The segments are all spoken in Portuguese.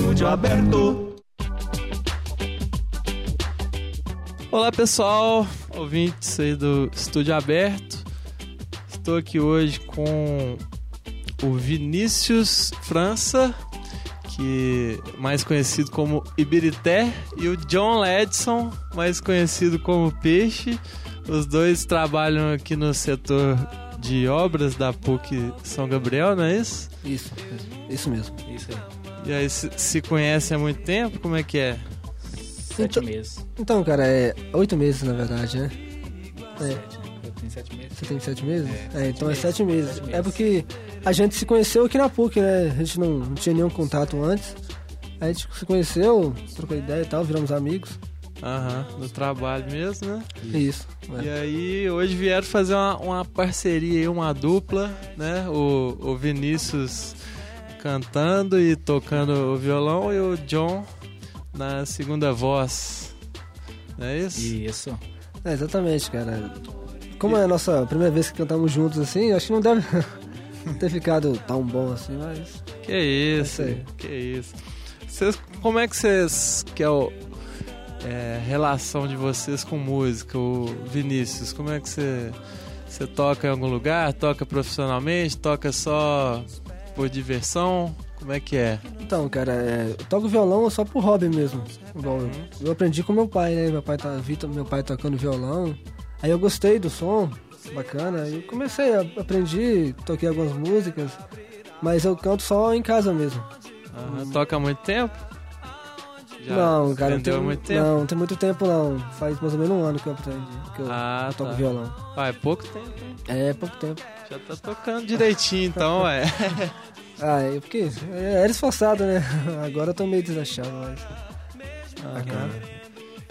estúdio aberto. Olá pessoal, ouvintes aí do Estúdio Aberto. Estou aqui hoje com o Vinícius França, que mais conhecido como Ibirité, e o John Ledson, mais conhecido como Peixe. Os dois trabalham aqui no setor de obras da PUC São Gabriel, não é isso? Isso, isso mesmo. Isso aí. E aí se, se conhecem há muito tempo? Como é que é? Sete Então- meses. Então, cara, é oito meses na verdade, né? É. Sete. Eu tenho sete meses. Você tem sete meses? É, É, então é sete sete meses. Sete meses. É porque a gente se conheceu aqui na PUC, né? A gente não, não tinha nenhum contato antes. A gente se conheceu, trocou ideia e tal, viramos amigos. Aham, no trabalho mesmo, né? Isso. E é. aí, hoje vieram fazer uma, uma parceria aí, uma dupla, né? O, o Vinícius cantando e tocando o violão e o John na segunda voz. Não é isso? Isso. É, exatamente, cara. Como é a nossa primeira vez que cantamos juntos assim, acho que não deve ter ficado tão bom assim, mas. Que isso, É que isso. Vocês, como é que vocês, que é o é, relação de vocês com música, o Vinícius, como é que você, você toca em algum lugar, toca profissionalmente, toca só por diversão, como é que é? Então, cara, é, eu toco violão só por hobby mesmo. Igual, Uhum. eu, eu aprendi com meu pai, né? Meu pai tá, vi meu pai tocando violão. Aí eu gostei do som, bacana. E comecei, a, aprendi, toquei algumas músicas, mas eu canto só em casa mesmo. Aham, Toca há muito tempo? Já não, cara, não tem, muito tempo? não, tem muito tempo não. Faz mais ou menos um ano que eu aprendi, que eu, Ah, eu toco tá. violão. Ah, é pouco tempo, hein? É, pouco tempo. Já tá tocando direitinho então, é. Ah, é porque era esforçado, né? Agora eu tô meio desachado, mas. Aham.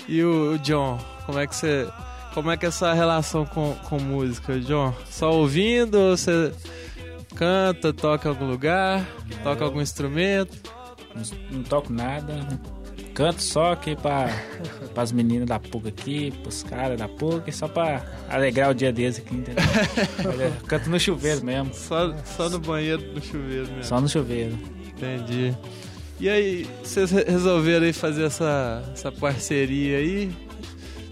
E o, o John, como é que você. Como é que é essa relação com, com música, John? Só ouvindo ou você canta, toca em algum lugar, toca algum instrumento? Não, não toco nada. Canto só aqui pra, pras meninas da PUC aqui, pros caras da PUC, só pra alegrar o dia deles aqui, entendeu? Canto no chuveiro mesmo. Só, só no banheiro no chuveiro mesmo. Só no chuveiro. Entendi. E aí, vocês re- resolveram aí fazer essa, essa parceria aí?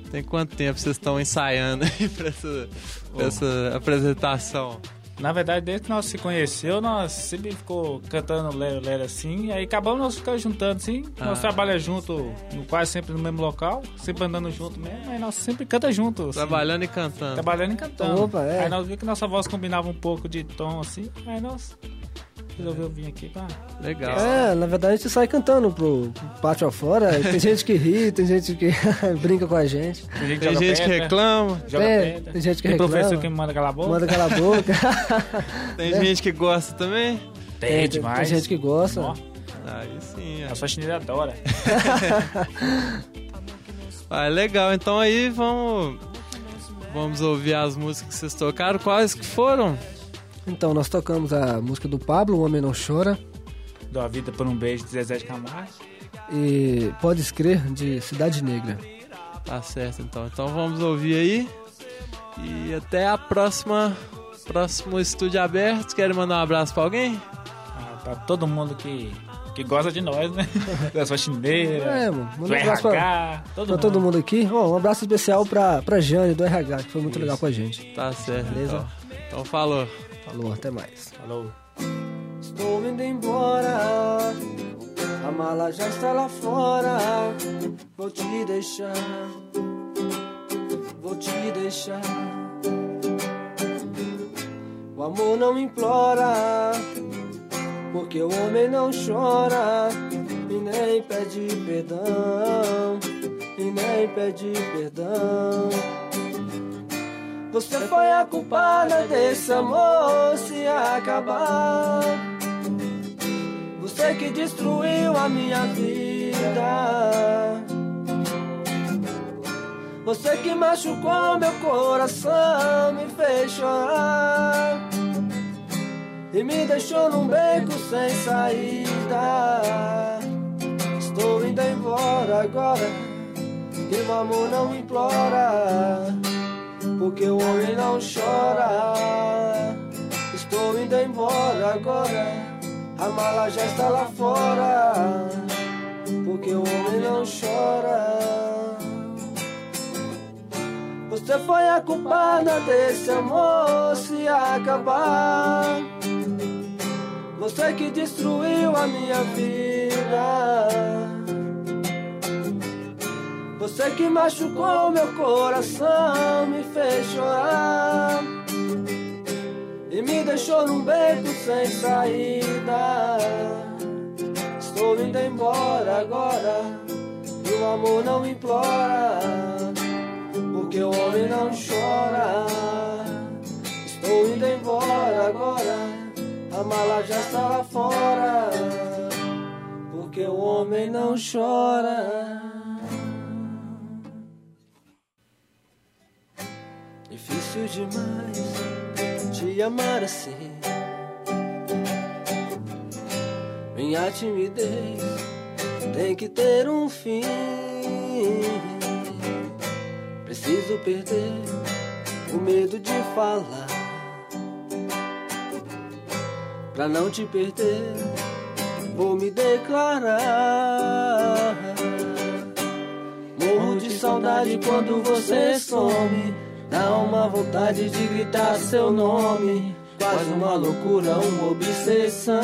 Tem quanto tempo vocês estão ensaiando aí pra essa, pra essa apresentação? Na verdade, desde que nós se conheceu, nós sempre ficou cantando lero, lero assim, aí acabamos nós ficando juntando assim, nós Ah. trabalhamos junto, no, quase sempre no mesmo local, sempre andando junto mesmo, aí nós sempre canta junto. assim. Trabalhando e cantando. Trabalhando e cantando. Opa, é. Aí nós vimos que nossa voz combinava um pouco de tom assim, aí nós resolveu vir aqui pra. Legal. É, na verdade a gente sai cantando pro, pátio afora. Tem gente que ri, tem gente que brinca com a gente. Tem gente, Tem gente que reclama, Joga É, pedra. tem gente que Tem reclama. professor que manda calar a boca. Manda calar a boca. tem gente que gosta também. Tem, tem, demais. tem gente que gosta. Ó, Aí sim, ó. a faxineira adora. Ah, legal. Então aí vamos vamos ouvir as músicas que vocês tocaram. Quais que foram? Então, nós tocamos a música do Pablo, O Homem Não Chora. Dou a vida por um beijo de Zezé de Camargo. E Pode Crer, de Cidade Negra. Tá certo, então. Então vamos ouvir aí. E até a próxima próximo estúdio aberto. Querem mandar um abraço pra alguém? Ah, pra todo mundo que, que gosta de nós, né? Das faxineiras, É, mano. Manda um abraço RH, pra, todo, pra mundo. todo mundo aqui. Ó, um abraço especial pra, pra Jane, do RH, que foi muito legal com a gente. Tá certo, Beleza. então. Então falou. Falou, até mais. Falou. Estou indo embora, a mala já está lá fora. Vou te deixar, vou te deixar. O amor não implora, porque o homem não chora e nem pede perdão, e nem pede perdão. Você foi a culpada desse amor se acabar. Você que destruiu a minha vida. Você que machucou meu coração, me fez chorar. E me deixou num beco sem saída. Estou indo embora agora. E o amor não implora. Porque o homem não chora. Estou indo embora agora. A mala já está lá fora. porque o homem não chora. Você foi a culpada desse amor se acabar. Você que destruiu a minha vida. Você que machucou meu coração, me fez chorar e me deixou num beco sem saída. Estou indo embora agora e o amor não implora, porque o homem não chora. Estou indo embora agora, a mala já está lá fora, porque o homem não chora. Difícil demais te amar assim. Minha timidez tem que ter um fim. Preciso perder o medo de falar. Pra não te perder, vou me declarar. Morro de saudade quando você some. Dá uma vontade de gritar seu nome. Quase uma loucura, uma obsessão.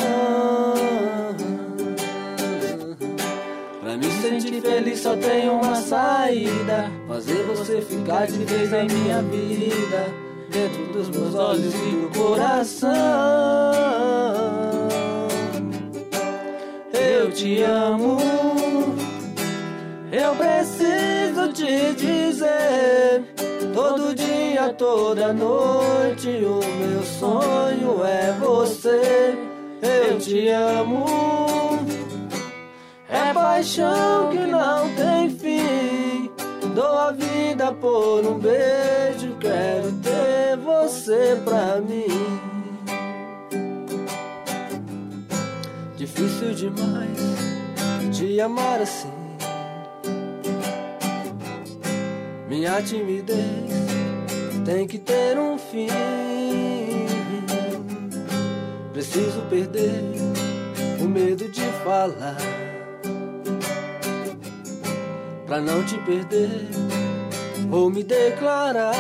Pra me sentir feliz só tem uma saída. Fazer você ficar de vez em minha vida. Dentro dos meus olhos e do coração. Eu te amo. Eu preciso te dizer. Todo dia, toda noite, o meu sonho é você. Eu te amo. É paixão que não tem fim. Dou a vida por um beijo. Quero ter você pra mim. Difícil demais te amar assim. Minha timidez tem que ter um fim. Preciso perder o medo de falar. Pra não te perder, vou me declarar.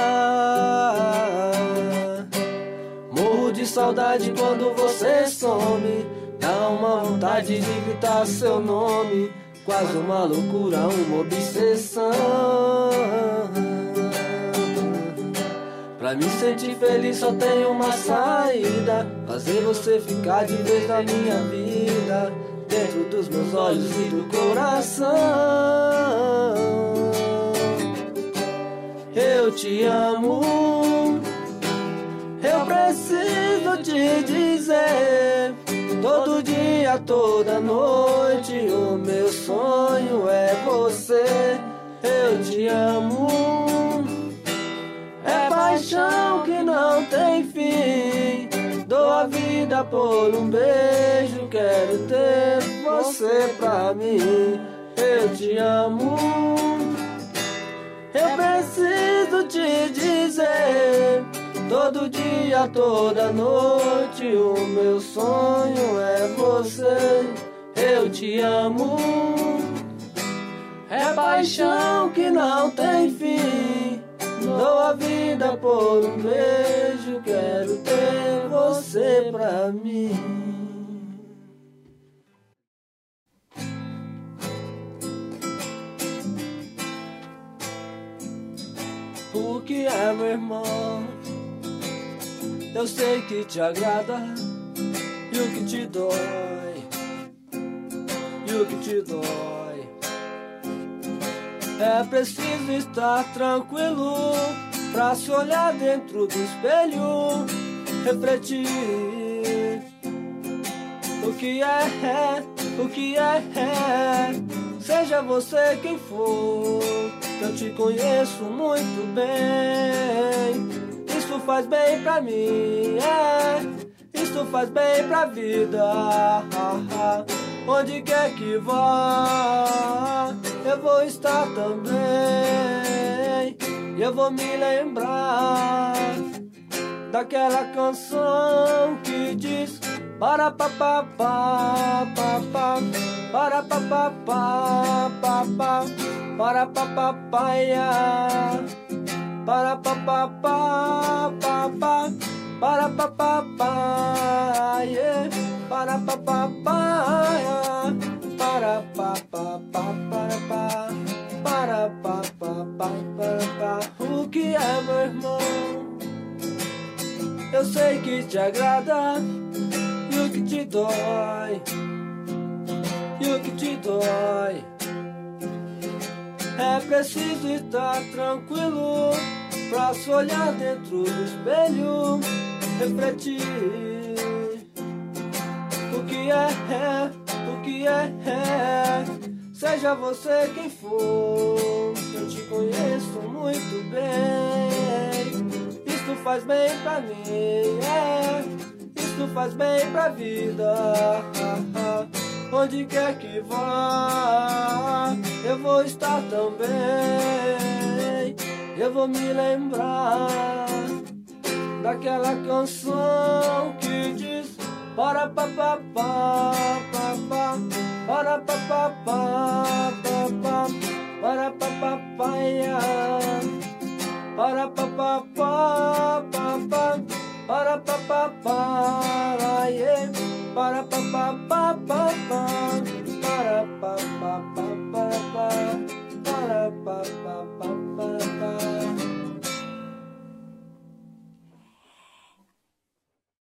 Morro de saudade quando você some. Dá uma vontade de gritar seu nome. Quase uma loucura, uma obsessão. Pra me sentir feliz só tem uma saída. Fazer você ficar de vez na minha vida. Dentro dos meus olhos e do coração. Eu te amo. Eu preciso te dizer. Todo dia, toda noite, o meu sonho é você. Eu te amo. Paixão que não tem fim. Dou a vida por um beijo. Quero ter você pra mim. Eu te amo. Eu preciso te dizer. Todo dia, toda noite, o meu sonho é você. Eu te amo. É paixão que não tem fim. Dou a vida por um beijo. Quero ter você pra mim. O que é, meu irmão? Eu sei que te agrada e o que te dói, e o que te dói. É preciso estar tranquilo pra se olhar dentro do espelho, refletir. O que é, é, o que é, é. Seja você quem for, eu te conheço muito bem. Isso faz bem pra mim, é. Isso faz bem pra vida. Onde quer que vá, eu vou estar também. E eu vou me lembrar daquela canção que diz para pa pa pa pa pa para pa pa pa pa pa para pa pa pa ya para pa pa pa pa pa para pa pa pa yeah para pa que é meu irmão eu sei que te agrada e o que te dói e o que te dói é preciso estar tranquilo pra se olhar dentro do espelho, refletir o que é, é o que é, é. Seja você quem for, eu te conheço muito bem. Isto faz bem pra mim, é. Isto faz bem pra vida. Onde quer que vá, eu vou estar também. Eu vou me lembrar daquela canção que diz para pa para pa pa pa ya, para pa pa pa pa pa para pa pa pa para yeah para pa pa pa pa pa para pa pa pa pa pa para pa pa pa pa pa